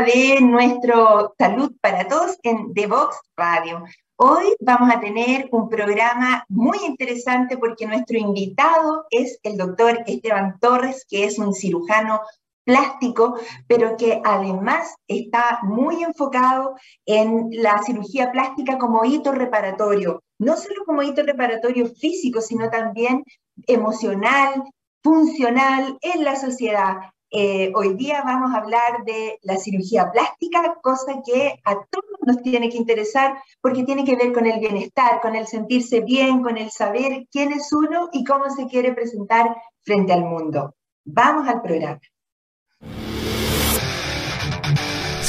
de nuestro Salud para Todos en The Vox Radio. Hoy vamos a tener un programa muy interesante porque nuestro invitado es el doctor Esteban Torres, que es un cirujano plástico, pero que además está muy enfocado en la cirugía plástica como hito reparatorio, no solo como hito reparatorio físico, sino también emocional, funcional en la sociedad. Eh, hoy día vamos a hablar de la cirugía plástica, cosa que a todos nos tiene que interesar porque tiene que ver con el bienestar, con el sentirse bien, con el saber quién es uno y cómo se quiere presentar frente al mundo. Vamos al programa.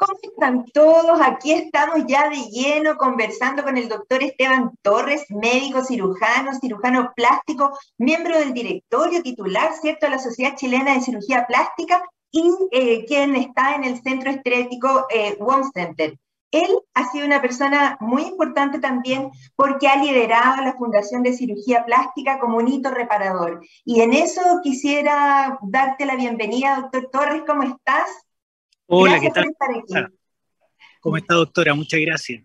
¿Cómo están todos? Aquí estamos ya de lleno conversando con el doctor Esteban Torres, médico cirujano, cirujano plástico, miembro del directorio titular, ¿cierto?, de la Sociedad Chilena de Cirugía Plástica y eh, quien está en el centro estético eh, Center. Él ha sido una persona muy importante también porque ha liderado la Fundación de Cirugía Plástica como un hito reparador. Y en eso quisiera darte la bienvenida, doctor Torres, ¿cómo estás? Hola, ¿qué tal? ¿Cómo está, doctora? Muchas gracias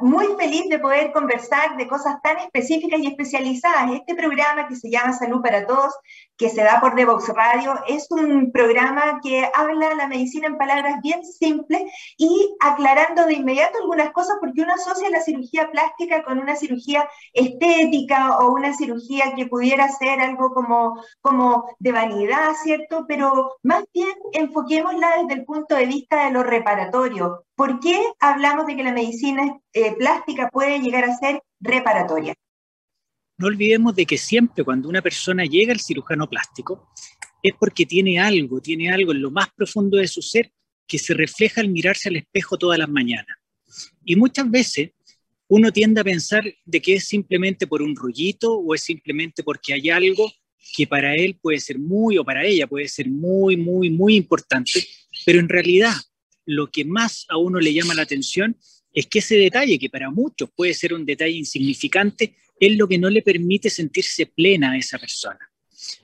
muy feliz de poder conversar de cosas tan específicas y especializadas. Este programa que se llama Salud para Todos, que se da por Devox Radio, es un programa que habla la medicina en palabras bien simples y aclarando de inmediato algunas cosas porque uno asocia la cirugía plástica con una cirugía estética o una cirugía que pudiera ser algo como, como de vanidad, ¿cierto? Pero más bien enfoquémosla desde el punto de vista de lo reparatorio, ¿Por qué hablamos de que la medicina eh, plástica puede llegar a ser reparatoria? No olvidemos de que siempre cuando una persona llega al cirujano plástico es porque tiene algo, tiene algo en lo más profundo de su ser que se refleja al mirarse al espejo todas las mañanas. Y muchas veces uno tiende a pensar de que es simplemente por un rollito o es simplemente porque hay algo que para él puede ser muy o para ella puede ser muy, muy, muy importante, pero en realidad lo que más a uno le llama la atención es que ese detalle, que para muchos puede ser un detalle insignificante, es lo que no le permite sentirse plena a esa persona.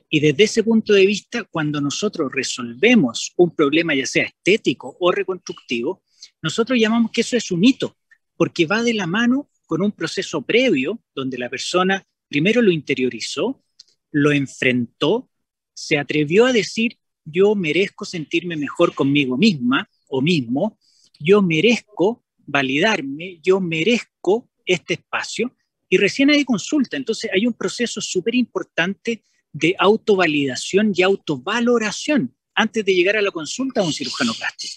Y desde ese punto de vista, cuando nosotros resolvemos un problema, ya sea estético o reconstructivo, nosotros llamamos que eso es un hito, porque va de la mano con un proceso previo donde la persona primero lo interiorizó, lo enfrentó, se atrevió a decir, yo merezco sentirme mejor conmigo misma, o mismo, yo merezco validarme, yo merezco este espacio y recién hay consulta. Entonces hay un proceso súper importante de autovalidación y autovaloración antes de llegar a la consulta a un cirujano plástico.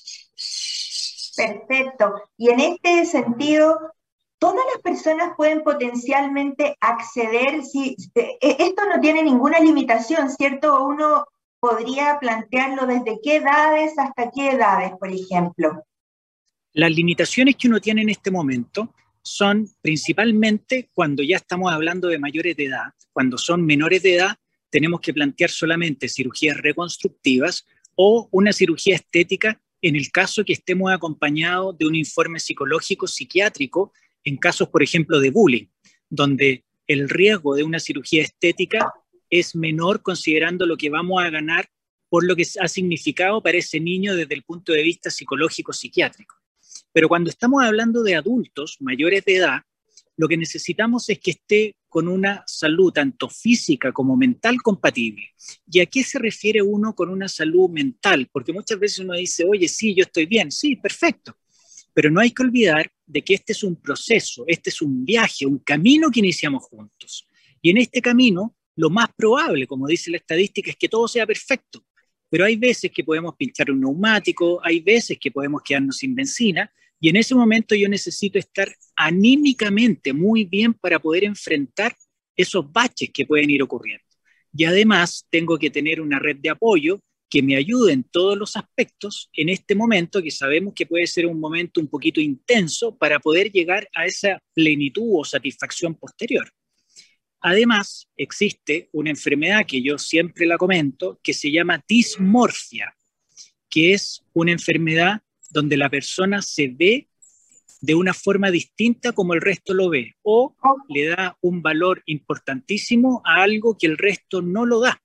Perfecto. Y en este sentido, todas las personas pueden potencialmente acceder, si, e, esto no tiene ninguna limitación, ¿cierto? Uno podría plantearlo desde qué edades hasta qué edades, por ejemplo? Las limitaciones que uno tiene en este momento son principalmente cuando ya estamos hablando de mayores de edad. Cuando son menores de edad, tenemos que plantear solamente cirugías reconstructivas o una cirugía estética en el caso que estemos acompañados de un informe psicológico psiquiátrico en casos, por ejemplo, de bullying, donde el riesgo de una cirugía estética es menor considerando lo que vamos a ganar por lo que ha significado para ese niño desde el punto de vista psicológico psiquiátrico. Pero cuando estamos hablando de adultos mayores de edad, lo que necesitamos es que esté con una salud tanto física como mental compatible. ¿Y a qué se refiere uno con una salud mental? Porque muchas veces uno dice, oye, sí, yo estoy bien, sí, perfecto. Pero no hay que olvidar de que este es un proceso, este es un viaje, un camino que iniciamos juntos. Y en este camino, lo más probable, como dice la estadística, es que todo sea perfecto. Pero hay veces que podemos pinchar un neumático, hay veces que podemos quedarnos sin benzina, y en ese momento yo necesito estar anímicamente muy bien para poder enfrentar esos baches que pueden ir ocurriendo. Y además tengo que tener una red de apoyo que me ayude en todos los aspectos en este momento que sabemos que puede ser un momento un poquito intenso para poder llegar a esa plenitud o satisfacción posterior. Además, existe una enfermedad que yo siempre la comento que se llama dismorfia, que es una enfermedad donde la persona se ve de una forma distinta como el resto lo ve o le da un valor importantísimo a algo que el resto no lo da.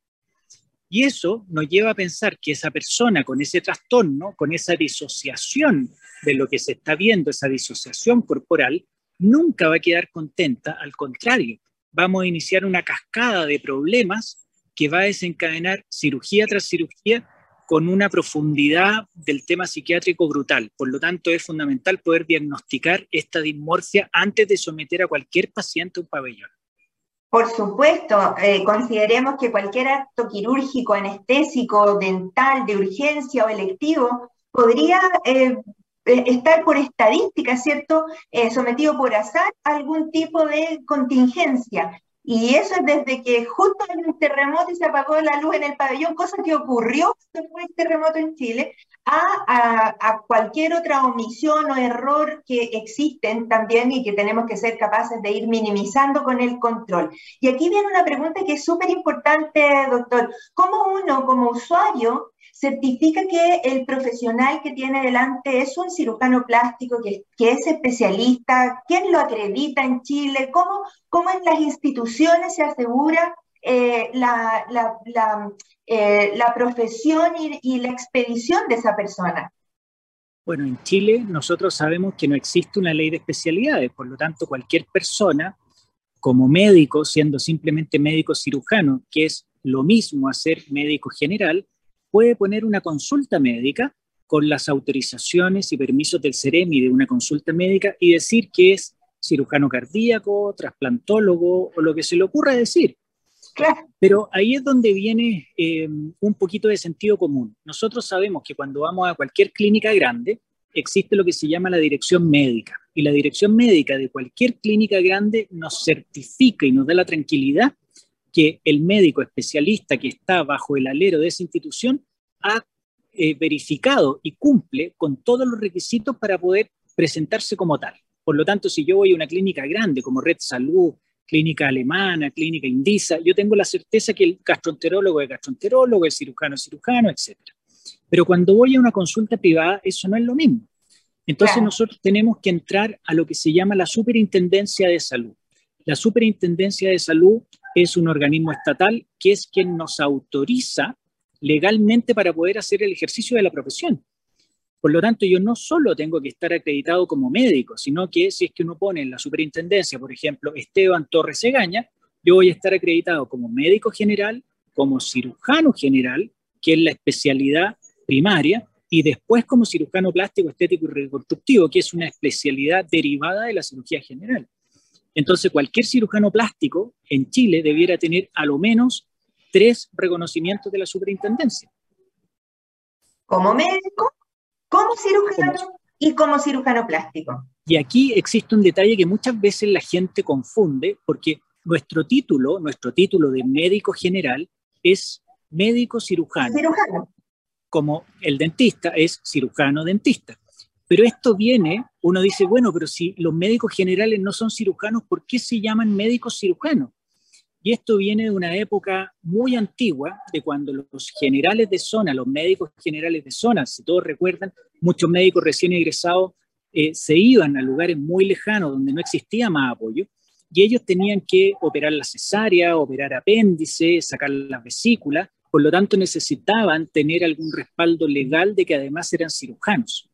Y eso nos lleva a pensar que esa persona con ese trastorno, con esa disociación de lo que se está viendo, esa disociación corporal, nunca va a quedar contenta, al contrario, vamos a iniciar una cascada de problemas que va a desencadenar cirugía tras cirugía con una profundidad del tema psiquiátrico brutal. Por lo tanto, es fundamental poder diagnosticar esta dismorfia antes de someter a cualquier paciente a un pabellón. Por supuesto, eh, consideremos que cualquier acto quirúrgico, anestésico, dental, de urgencia o electivo podría eh, eh, estar por estadística, ¿cierto? sometido por azar a algún tipo de contingencia. Y eso es desde que justo hay un terremoto y se apagó la luz en el pabellón, cosa que ocurrió después del terremoto en Chile, a, a, cualquier otra omisión o error que existen también y que tenemos que ser capaces de ir minimizando con el control. Y aquí viene una pregunta que es súper importante, doctor. ¿Cómo uno como usuario certifica que el profesional que tiene delante es un cirujano plástico, que, es especialista, quién lo acredita en Chile, cómo, cómo en las instituciones se asegura eh, la, eh, la, profesión y, y la expedición de esa persona. Bueno, en Chile nosotros sabemos que no existe una ley de especialidades, por lo tanto cualquier persona como médico, siendo simplemente médico cirujano, que es lo mismo a ser médico general, puede poner una consulta médica con las autorizaciones y permisos del CEREMI de una consulta médica y decir que es cirujano cardíaco, trasplantólogo o lo que se le ocurra decir. Claro. Pero ahí es donde viene eh, un poquito de sentido común. Nosotros sabemos que cuando vamos a cualquier clínica grande, existe lo que se llama la dirección médica. Y la dirección médica de cualquier clínica grande nos certifica y nos da la tranquilidad que el médico especialista que está bajo el alero de esa institución ha eh, verificado y cumple con todos los requisitos para poder presentarse como tal. Por lo tanto, si yo voy a una clínica grande como Red Salud, clínica alemana, clínica indisa, yo tengo la certeza que el gastroenterólogo es gastroenterólogo, el cirujano es cirujano, etc. Pero cuando voy a una consulta privada, eso no es lo mismo. Entonces nosotros tenemos que entrar a lo que se llama la superintendencia de salud. La superintendencia de salud es un organismo estatal que es quien nos autoriza legalmente para poder hacer el ejercicio de la profesión. Por lo tanto, yo no solo tengo que estar acreditado como médico, sino que si es que uno pone en la superintendencia, por ejemplo, Esteban Torres Egaña, yo voy a estar acreditado como médico general, como cirujano general, que es la especialidad primaria, y después como cirujano plástico, estético y reconstructivo, que es una especialidad derivada de la cirugía general. Entonces, cualquier cirujano plástico en Chile debiera tener a lo menos tres reconocimientos de la superintendencia. Como médico, como cirujano y como cirujano plástico. Y aquí existe un detalle que muchas veces la gente confunde porque nuestro título, nuestro título de médico general es médico cirujano. Cirujano. Como el dentista es cirujano dentista. Pero esto viene, uno dice, bueno, pero si los médicos generales no son cirujanos, ¿por qué se llaman médicos cirujanos? Y esto viene de una época muy antigua, de cuando los generales de zona, los médicos generales de zona, si todos recuerdan, muchos médicos recién egresados eh, se iban a lugares muy lejanos donde no existía más apoyo, y ellos tenían que operar la cesárea, operar apéndice, sacar la vesícula, por lo tanto necesitaban tener algún respaldo legal de que además eran cirujanos.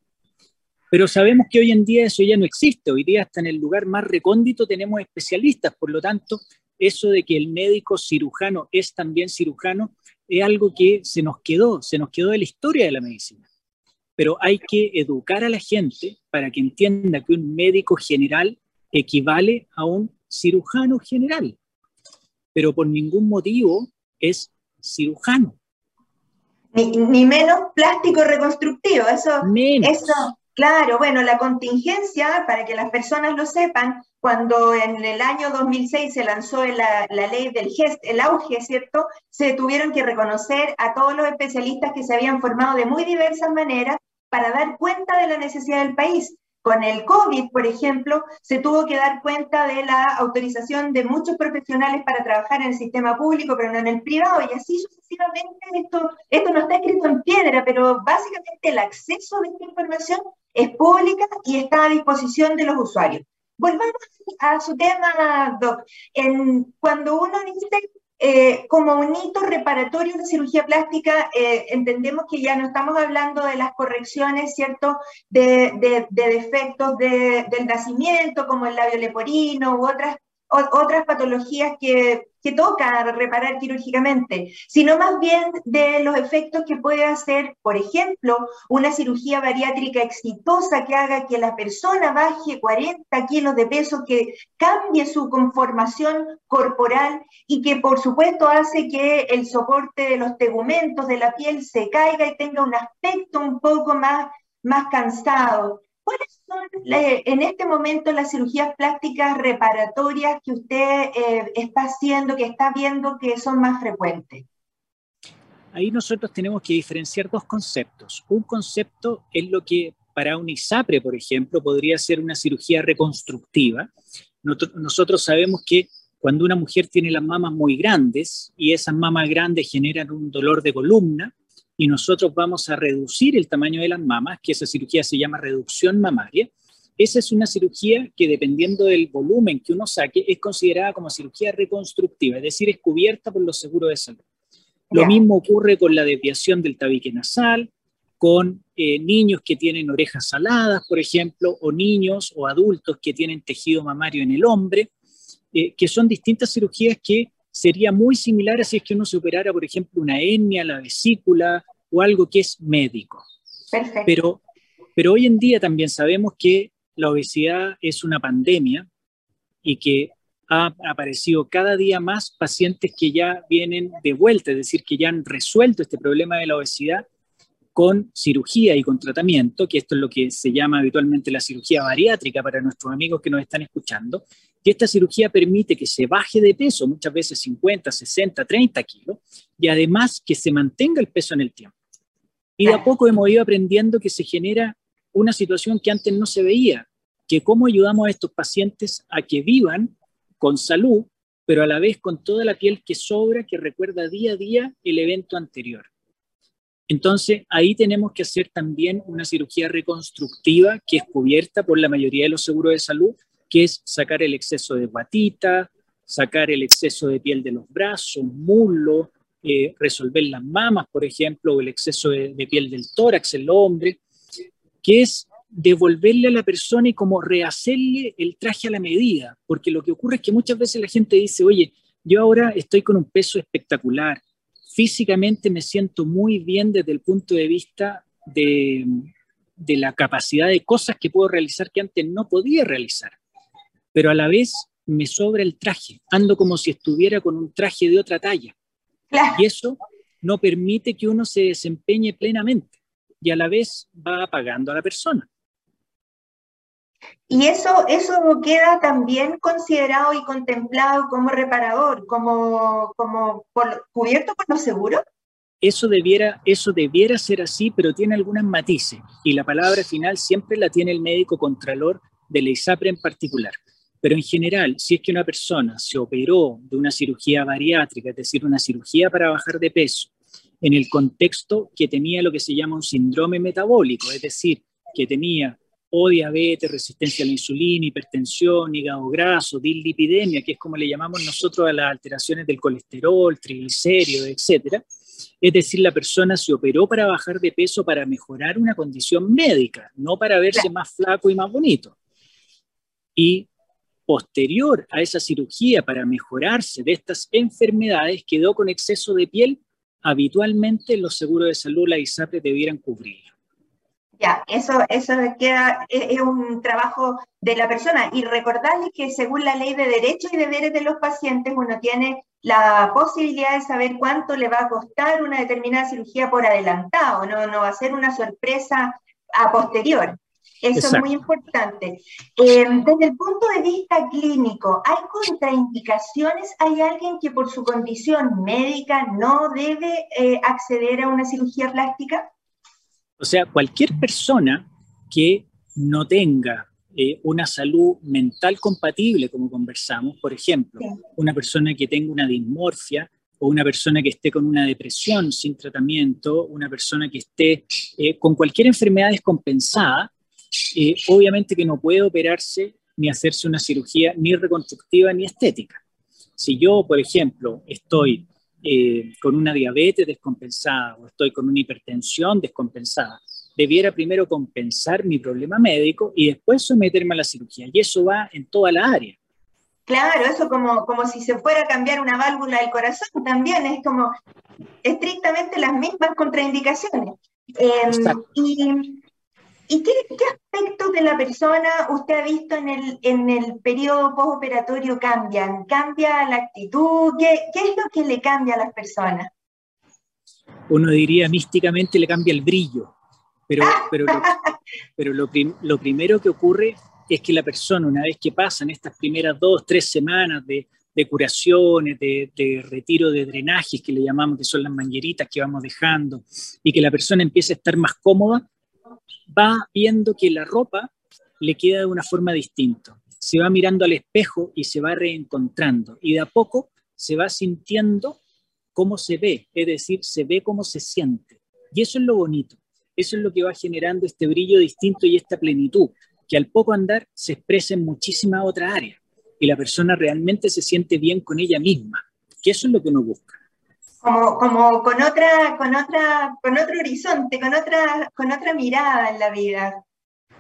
Pero sabemos que hoy en día eso ya no existe. Hoy día hasta en el lugar más recóndito tenemos especialistas. Por lo tanto, eso de que el médico cirujano es también cirujano es algo que se nos quedó, se nos quedó de la historia de la medicina. pero hay que educar a la gente para que entienda que un médico general equivale a un cirujano general, pero por ningún motivo es cirujano. Ni, menos plástico reconstructivo, eso, eso, claro, bueno, la contingencia, para que las personas lo sepan, cuando en el año 2006 se lanzó la, ley del GEST, el auge, ¿cierto? Se tuvieron que reconocer a todos los especialistas que se habían formado de muy diversas maneras para dar cuenta de la necesidad del país. Con el COVID, por ejemplo, se tuvo que dar cuenta de la autorización de muchos profesionales para trabajar en el sistema público, pero no en el privado, y así sucesivamente. Esto, esto no está escrito en piedra, pero básicamente el acceso de esta información es pública y está a disposición de los usuarios. Volvamos a su tema, Doc. En, cuando uno dice eh, como un hito reparatorio de cirugía plástica, eh, entendemos que ya no estamos hablando de las correcciones, ¿cierto?, de, de, de defectos de, del nacimiento, como el labio leporino u otras otras patologías que, que toca reparar quirúrgicamente, sino más bien de los efectos que puede hacer, por ejemplo, una cirugía bariátrica exitosa que haga que la persona baje 40 kilos de peso, que cambie su conformación corporal y que por supuesto hace que el soporte de los tegumentos de la piel se caiga y tenga un aspecto un poco más, más cansado. ¿Cuáles son en este momento las cirugías plásticas reparatorias que usted eh, está haciendo, que está viendo que son más frecuentes? Ahí nosotros tenemos que diferenciar dos conceptos. Un concepto es lo que para un ISAPRE, por ejemplo, podría ser una cirugía reconstructiva. Nosotros sabemos que cuando una mujer tiene las mamas muy grandes y esas mamas grandes generan un dolor de columna, y nosotros vamos a reducir el tamaño de las mamas, que esa cirugía se llama reducción mamaria. Esa es una cirugía que dependiendo del volumen que uno saque es considerada como cirugía reconstructiva, es decir, es cubierta por los seguros de salud. Lo mismo ocurre con la desviación del tabique nasal, con eh, niños que tienen orejas saladas, por ejemplo, o niños o adultos que tienen tejido mamario en el hombre, eh, que son distintas cirugías que sería muy similar a si es que uno superara, por ejemplo, una etnia, la vesícula o algo que es médico. Perfecto. Pero, pero hoy en día también sabemos que la obesidad es una pandemia y que ha aparecido cada día más pacientes que ya vienen de vuelta, es decir, que ya han resuelto este problema de la obesidad con cirugía y con tratamiento, que esto es lo que se llama habitualmente la cirugía bariátrica para nuestros amigos que nos están escuchando, que esta cirugía permite que se baje de peso, muchas veces 50, 60, 30 kilos, y además que se mantenga el peso en el tiempo. Y de a poco hemos ido aprendiendo que se genera una situación que antes no se veía, que cómo ayudamos a estos pacientes a que vivan con salud, pero a la vez con toda la piel que sobra, que recuerda día a día el evento anterior. Entonces, ahí tenemos que hacer también una cirugía reconstructiva que es cubierta por la mayoría de los seguros de salud, que es sacar el exceso de guatita, sacar el exceso de piel de los brazos, muslo, eh, resolver las mamas, por ejemplo, o el exceso de, piel del tórax, el hombre, que es devolverle a la persona y como rehacerle el traje a la medida, porque lo que ocurre es que muchas veces la gente dice, oye, yo ahora estoy con un peso espectacular, físicamente me siento muy bien desde el punto de vista de la capacidad de cosas que puedo realizar que antes no podía realizar pero a la vez me sobra el traje, ando como si estuviera con un traje de otra talla. Y eso no permite que uno se desempeñe plenamente y a la vez va apagando a la persona. Y eso, eso queda también considerado y contemplado como reparador, como, como cubierto por los seguros. Eso debiera, eso debiera ser así, pero tiene algunas matices y la palabra final siempre la tiene el médico contralor de la ISAPRE en particular. Pero en general, si es que una persona se operó de una cirugía bariátrica, es decir, una cirugía para bajar de peso, en el contexto que tenía lo que se llama un síndrome metabólico, es decir, que tenía o diabetes, resistencia a la insulina, hipertensión, hígado graso, dislipidemia, que es como le llamamos nosotros a las alteraciones del colesterol, triglicéridos, etc. Es decir, la persona se operó para bajar de peso para mejorar una condición médica, no para verse más flaco y más bonito. Y posterior a esa cirugía para mejorarse de estas enfermedades quedó con exceso de piel, habitualmente los seguros de salud, la ISAPRE, debieran cubrirlo. Ya, eso, eso queda, es, un trabajo de la persona. Y recordarles que según la ley de derechos y deberes de los pacientes, uno tiene la posibilidad de saber cuánto le va a costar una determinada cirugía por adelantado, no, no va a ser una sorpresa a posterior. Eso es muy importante. Eh, desde el punto de vista clínico, ¿hay contraindicaciones? ¿Hay alguien que por su condición médica no debe eh, acceder a una cirugía plástica? O sea, cualquier persona que no tenga eh, una salud mental compatible, como conversamos, por ejemplo, una persona que tenga una dismorfia o una persona que esté con una depresión sin tratamiento, una persona que esté eh, con cualquier enfermedad descompensada, eh, obviamente que no puede operarse ni hacerse una cirugía ni reconstructiva ni estética. Si yo, por ejemplo, estoy eh, con una diabetes descompensada o estoy con una hipertensión descompensada, debiera primero compensar mi problema médico y después someterme a la cirugía. Y eso va en toda la área. Claro, eso como, como si se fuera a cambiar una válvula del corazón también, es como estrictamente las mismas contraindicaciones. Eh, y ¿Y qué, aspectos de la persona usted ha visto en el, en el periodo postoperatorio cambian? ¿Cambia la actitud? ¿Qué, es lo que le cambia a las personas? Uno diría místicamente le cambia el brillo, pero, pero, lo, pero lo, primero que ocurre es que la persona, una vez que pasan estas primeras dos, tres semanas de, curaciones, de, de, retiro de drenajes que le llamamos, que son las mangueritas que vamos dejando, y que la persona empieza a estar más cómoda, va viendo que la ropa le queda de una forma distinta. Se va mirando al espejo y se va reencontrando. Y de a poco se va sintiendo cómo se ve, es decir, se ve cómo se siente. Y eso es lo bonito. Eso es lo que va generando este brillo distinto y esta plenitud, que al poco andar se expresa en muchísimas otras áreas. Y la persona realmente se siente bien con ella misma, que eso es lo que uno busca como, como con otra, con otra, con otro horizonte, con otra, con otra mirada en la vida.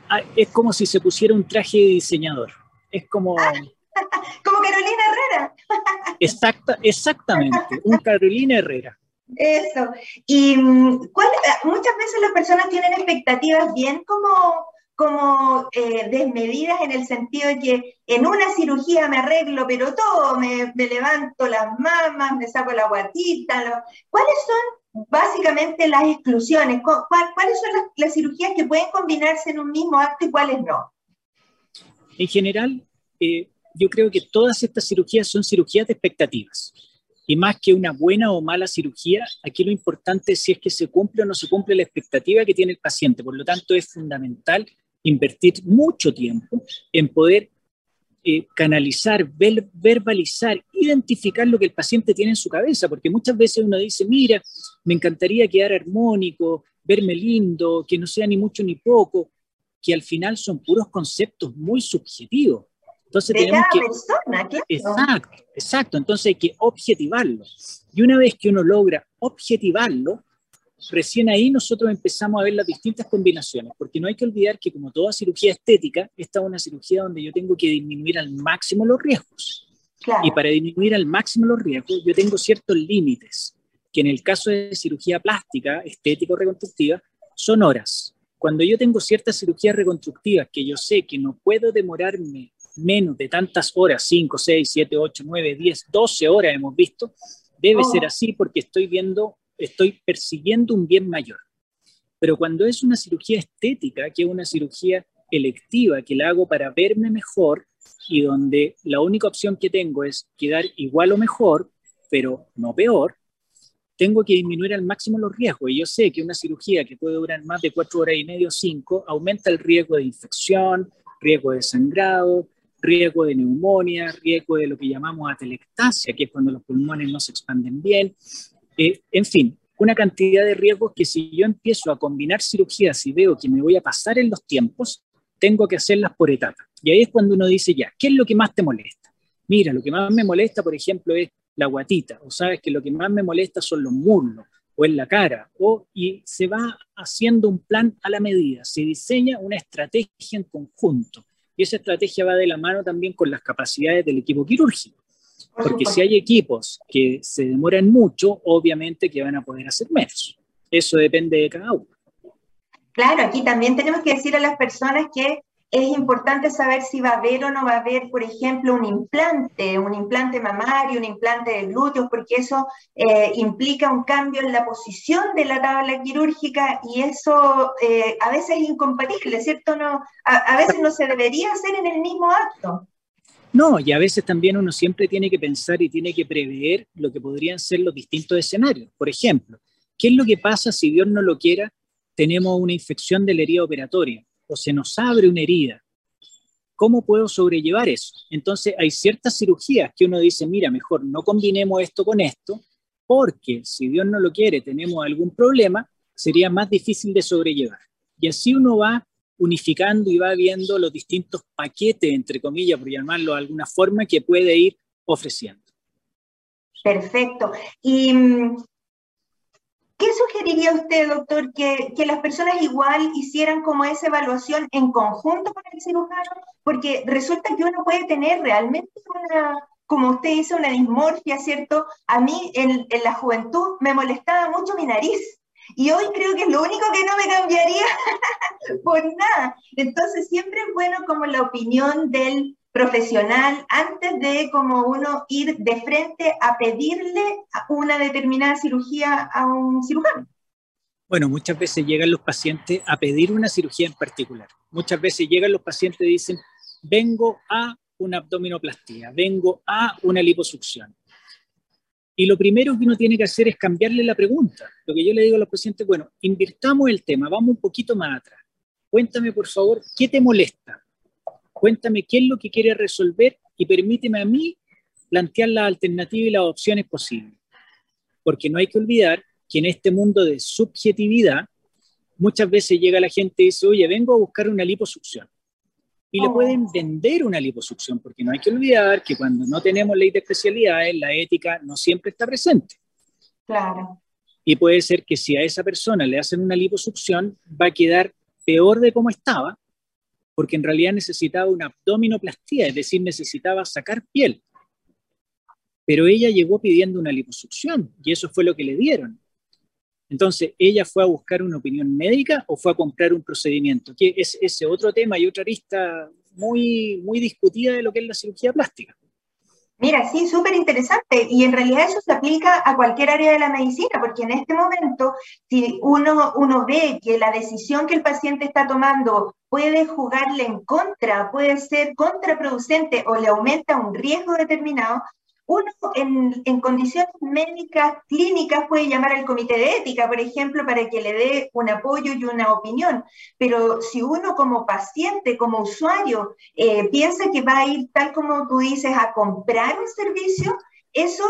Ah, es como si se pusiera un traje de diseñador. Es como. como Carolina Herrera. Exacta, exactamente, un Carolina Herrera. Eso. Y mm, ¿cuál, muchas veces las personas tienen expectativas bien como como eh, desmedidas en el sentido de que en una cirugía me arreglo, pero todo, me, levanto las mamas, me saco la guatita. ¿Cuáles son básicamente las exclusiones? ¿Cuáles son las, cirugías que pueden combinarse en un mismo acto y cuáles no? En general, eh, yo creo que todas estas cirugías son cirugías de expectativas. Y más que una buena o mala cirugía, aquí lo importante es si es que se cumple o no se cumple la expectativa que tiene el paciente. Por lo tanto, es fundamental invertir mucho tiempo en poder eh, canalizar, verbalizar, identificar lo que el paciente tiene en su cabeza, porque muchas veces uno dice, mira, me encantaría quedar armónico, verme lindo, que no sea ni mucho ni poco, que al final son puros conceptos muy subjetivos. Entonces tenemos que... Persona, Exacto, exacto. Entonces hay que objetivarlo. Y una vez que uno logra objetivarlo, recién ahí nosotros empezamos a ver las distintas combinaciones, porque no hay que olvidar que como toda cirugía estética, esta es una cirugía donde yo tengo que disminuir al máximo los riesgos. Y para disminuir al máximo los riesgos, yo tengo ciertos límites, que en el caso de cirugía plástica, estética o reconstructiva, son horas. Cuando yo tengo ciertas cirugías reconstructivas que yo sé que no puedo demorarme menos de tantas horas, 5, 6, 7, 8, 9, 10, 12 horas hemos visto, debe ser oh. así porque estoy viendo estoy persiguiendo un bien mayor. Pero cuando es una cirugía estética, que es una cirugía electiva, que la hago para verme mejor y donde la única opción que tengo es quedar igual o mejor, pero no peor, tengo que disminuir al máximo los riesgos. Y yo sé que una cirugía que puede durar más de cuatro horas y media o cinco aumenta el riesgo de infección, riesgo de sangrado, riesgo de neumonía, riesgo de lo que llamamos atelectasia, que es cuando los pulmones no se expanden bien, en fin, una cantidad de riesgos que si yo empiezo a combinar cirugías y veo que me voy a pasar en los tiempos, tengo que hacerlas por etapas. Y ahí es cuando uno dice, ya, ¿qué es lo que más te molesta? Mira, lo que más me molesta, por ejemplo, es la guatita, o sabes que lo que más me molesta son los muslos, o en la cara, o, y se va haciendo un plan a la medida, se diseña una estrategia en conjunto, y esa estrategia va de la mano también con las capacidades del equipo quirúrgico. Porque si hay equipos que se demoran mucho, obviamente que van a poder hacer menos. Eso depende de cada uno. Claro, aquí también tenemos que decir a las personas que es importante saber si va a haber o no va a haber, por ejemplo, un implante, un implante mamario, un implante de glúteos, porque eso eh, implica un cambio en la posición de la tabla quirúrgica y eso eh, a veces es incompatible, ¿cierto? No, a, veces no se debería hacer en el mismo acto. No, y a veces también uno siempre tiene que pensar y tiene que prever lo que podrían ser los distintos escenarios. Por ejemplo, ¿qué es lo que pasa si Dios no lo quiera? Tenemos una infección de la herida operatoria o se nos abre una herida. ¿Cómo puedo sobrellevar eso? Entonces hay ciertas cirugías que uno dice, mira, mejor no combinemos esto con esto, porque si Dios no lo quiere, tenemos algún problema, sería más difícil de sobrellevar. Y así uno va unificando y va viendo los distintos paquetes, entre comillas, por llamarlo de alguna forma, que puede ir ofreciendo. Perfecto. Y mm, ¿Qué sugeriría usted, doctor, que, las personas igual hicieran como esa evaluación en conjunto con el cirujano? Porque resulta que uno puede tener realmente una, como usted dice, una dismorfia, ¿cierto? A mí en, la juventud me molestaba mucho mi nariz. Y hoy creo que es lo único que no me cambiaría por nada. Entonces siempre es bueno como la opinión del profesional antes de como uno ir de frente a pedirle una determinada cirugía a un cirujano. Bueno, muchas veces llegan los pacientes a pedir una cirugía en particular. Muchas veces llegan los pacientes y dicen, vengo a una abdominoplastía, vengo a una liposucción. Y lo primero que uno tiene que hacer es cambiarle la pregunta. Lo que yo le digo a los pacientes, bueno, invirtamos el tema, vamos un poquito más atrás. Cuéntame, por favor, ¿qué te molesta? Cuéntame qué es lo que quiere resolver y permíteme a mí plantear las alternativas y las opciones posibles. Porque no hay que olvidar que en este mundo de subjetividad, muchas veces llega la gente y dice, oye, vengo a buscar una liposucción. Y le oh. pueden vender una liposucción, porque no hay que olvidar que cuando no tenemos ley de especialidades, la ética no siempre está presente. Claro. Y puede ser que si a esa persona le hacen una liposucción, va a quedar peor de cómo estaba, porque en realidad necesitaba una abdominoplastía, es decir, necesitaba sacar piel. Pero ella llegó pidiendo una liposucción y eso fue lo que le dieron. Entonces, ¿ella fue a buscar una opinión médica o fue a comprar un procedimiento? Que es ese otro tema y otra arista muy, muy discutida de lo que es la cirugía plástica. Mira, sí, súper interesante. Y en realidad eso se aplica a cualquier área de la medicina, porque en este momento, si uno, uno ve que la decisión que el paciente está tomando puede jugarle en contra, puede ser contraproducente o le aumenta un riesgo determinado, uno en, condiciones médicas clínicas puede llamar al comité de ética, por ejemplo, para que le dé un apoyo y una opinión, pero si uno como paciente, como usuario, eh, piensa que va a ir tal como tú dices a comprar un servicio, eso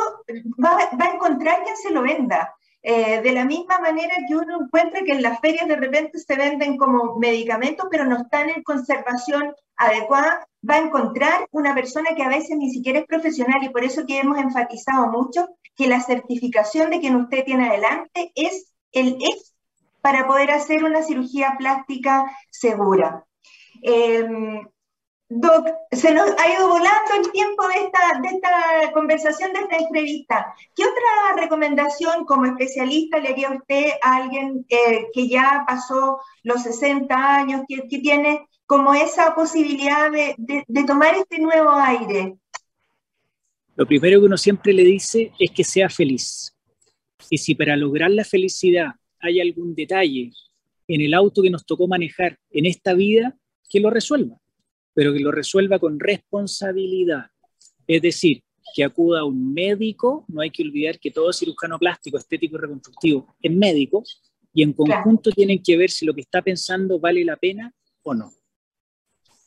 va, va a encontrar quien se lo venda. Eh, de la misma manera que uno encuentra que en las ferias de repente se venden como medicamentos, pero no están en conservación adecuada, va a encontrar una persona que a veces ni siquiera es profesional y por eso que hemos enfatizado mucho que la certificación de quien usted tiene adelante es el es para poder hacer una cirugía plástica segura. Em, Doc, se nos ha ido volando el tiempo de esta, de esta conversación, de esta entrevista. ¿Qué otra recomendación como especialista le haría usted a alguien eh, que ya pasó los 60 años, que, tiene como esa posibilidad de, de tomar este nuevo aire? Lo primero que uno siempre le dice es que sea feliz. Y si para lograr la felicidad hay algún detalle en el auto que nos tocó manejar en esta vida, que lo resuelva pero que lo resuelva con responsabilidad. Es decir, que acuda a un médico, no hay que olvidar que todo cirujano plástico, estético y reconstructivo es médico, y en conjunto tienen que ver si lo que está pensando vale la pena o no.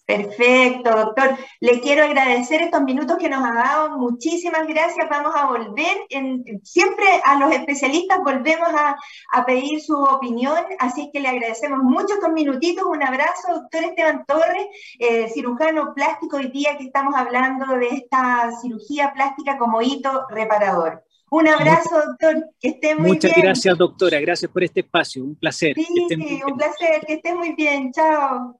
Perfecto, doctor. Le quiero agradecer estos minutos que nos ha dado. Muchísimas gracias. Vamos a volver. En, siempre a los especialistas volvemos a, pedir su opinión, así que le agradecemos mucho estos minutitos. Un abrazo, doctor Esteban Torres, eh, cirujano plástico. Hoy día que estamos hablando de esta cirugía plástica como hito reparador. Un abrazo, doctor. Que esté muy Muchas gracias, doctora. Gracias por este espacio. Un placer. Sí, un placer. Que esté muy bien. Chao.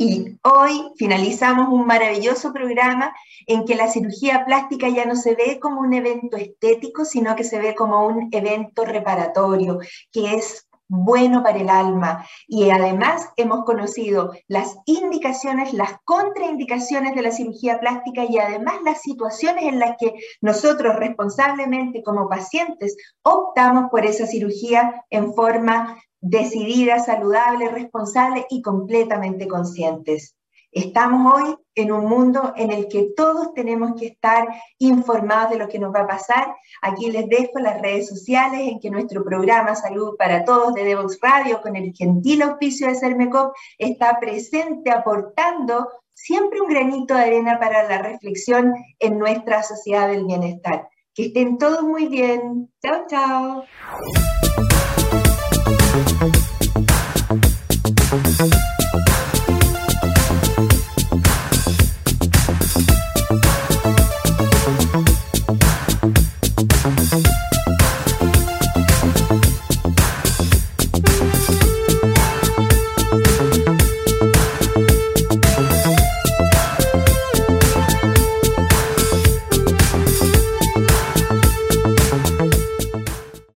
Y hoy finalizamos un maravilloso programa en que la cirugía plástica ya no se ve como un evento estético, sino que se ve como un evento reparatorio, que es bueno para el alma. Y además hemos conocido las indicaciones, las contraindicaciones de la cirugía plástica y además las situaciones en las que nosotros responsablemente como pacientes optamos por esa cirugía en forma decidida, saludable, responsable y completamente conscientes. Estamos hoy en un mundo en el que todos tenemos que estar informados de lo que nos va a pasar. Aquí les dejo las redes sociales en que nuestro programa Salud para Todos de Devox Radio, con el gentil auspicio de Sermecop, está presente aportando siempre un granito de arena para la reflexión en nuestra sociedad del bienestar. Que estén todos muy bien. Chao, chao. Thank you.